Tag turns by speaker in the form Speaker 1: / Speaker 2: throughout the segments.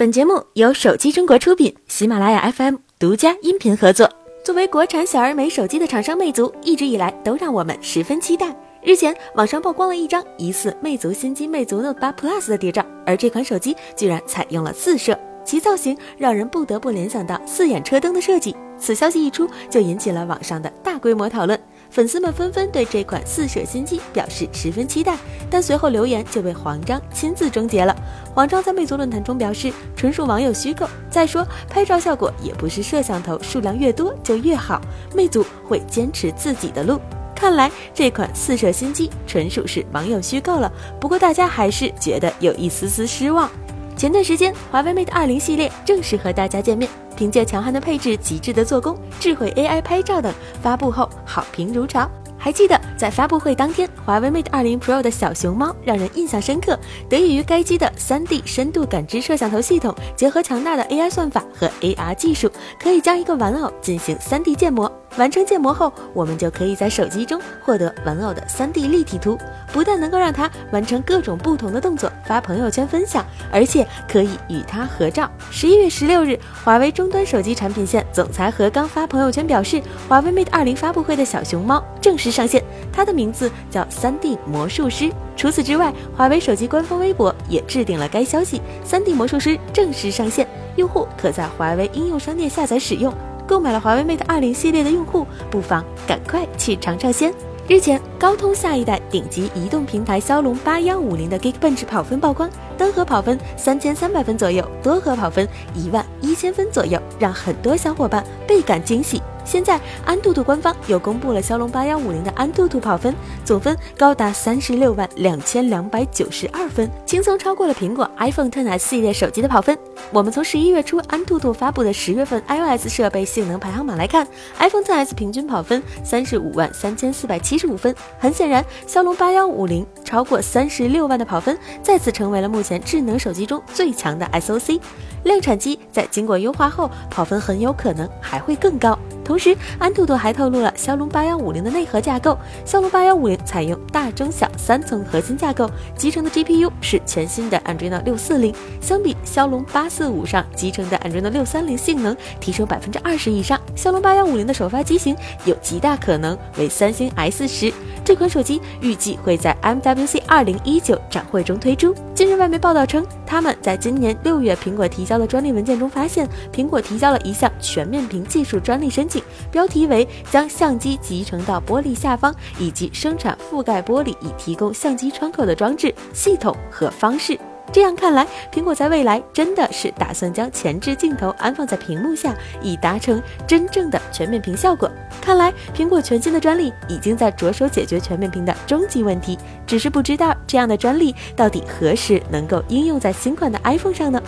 Speaker 1: 本节目由手机中国出品，喜马拉雅 FM 独家音频合作。作为国产小而美手机的厂商，魅族一直以来都让我们十分期待。日前，网上曝光了一张疑似魅族新机魅族 Note 8 Plus 的谍照，而这款手机居然采用了四摄，其造型让人不得不联想到四眼车灯的设计。此消息一出，就引起了网上的大规模讨论。粉丝们纷纷对这款四摄新机表示十分期待，但随后留言就被黄章亲自终结了。黄章在魅族论坛中表示，纯属网友虚构。再说，拍照效果也不是摄像头数量越多就越好，魅族会坚持自己的路。看来这款四摄新机纯属是网友虚构了。不过大家还是觉得有一丝丝失望。前段时间，华为 Mate 20系列正式和大家见面。凭借强悍的配置、极致的做工、智慧 AI 拍照等，发布后好评如潮。还记得在发布会当天，华为 Mate 20 Pro 的小熊猫让人印象深刻。得益于该机的 3D 深度感知摄像头系统，结合强大的 AI 算法和 AR 技术，可以将一个玩偶进行 3D 建模。完成建模后，我们就可以在手机中获得玩偶的 3D 立体图，不但能够让它完成各种不同的动作发朋友圈分享，而且可以与它合照。十一月十六日，华为终端手机产品线总裁何刚发朋友圈表示，华为 Mate 20发布会的小熊猫正式上线，它的名字叫 3D 魔术师。除此之外，华为手机官方微博也置顶了该消息，3D 魔术师正式上线，用户可在华为应用商店下载使用。购买了华为 Mate 20系列的用户，不妨赶快去尝尝鲜。日前，高通下一代顶级移动平台骁龙八幺五零的 Geekbench 跑分曝光，单核跑分三千三百分左右，多核跑分一万一千分左右，让很多小伙伴倍感惊喜。现在，安兔兔官方又公布了骁龙八幺五零的安兔兔跑分，总分高达三十六万两千两百九十二分，轻松超过了苹果 iPhone XS 系列手机的跑分。我们从十一月初安兔兔发布的十月份 iOS 设备性能排行榜来看，iPhone XS 平均跑分三十五万三千四百七十五分。很显然，骁龙八幺五零超过三十六万的跑分，再次成为了目前智能手机中最强的 SOC。量产机在经过优化后，跑分很有可能还会更高。同时，安兔兔还透露了骁龙八幺五零的内核架构。骁龙八幺五零采用大、中、小三层核心架构，集成的 GPU 是全新的 Adreno 六四零，相比骁龙八四五上集成的 Adreno 六三零，性能提升百分之二十以上。骁龙八幺五零的首发机型有极大可能为三星 S 十。这款手机预计会在 MWC 二零一九展会中推出。近日，外媒报道称，他们在今年六月苹果提交的专利文件中发现，苹果提交了一项全面屏技术专利申请。标题为将相机集成到玻璃下方，以及生产覆盖玻璃以提供相机窗口的装置系统和方式。这样看来，苹果在未来真的是打算将前置镜头安放在屏幕下，以达成真正的全面屏效果。看来，苹果全新的专利已经在着手解决全面屏的终极问题，只是不知道这样的专利到底何时能够应用在新款的 iPhone 上呢？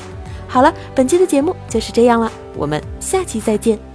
Speaker 1: 好了，本期的节目就是这样了，我们下期再见。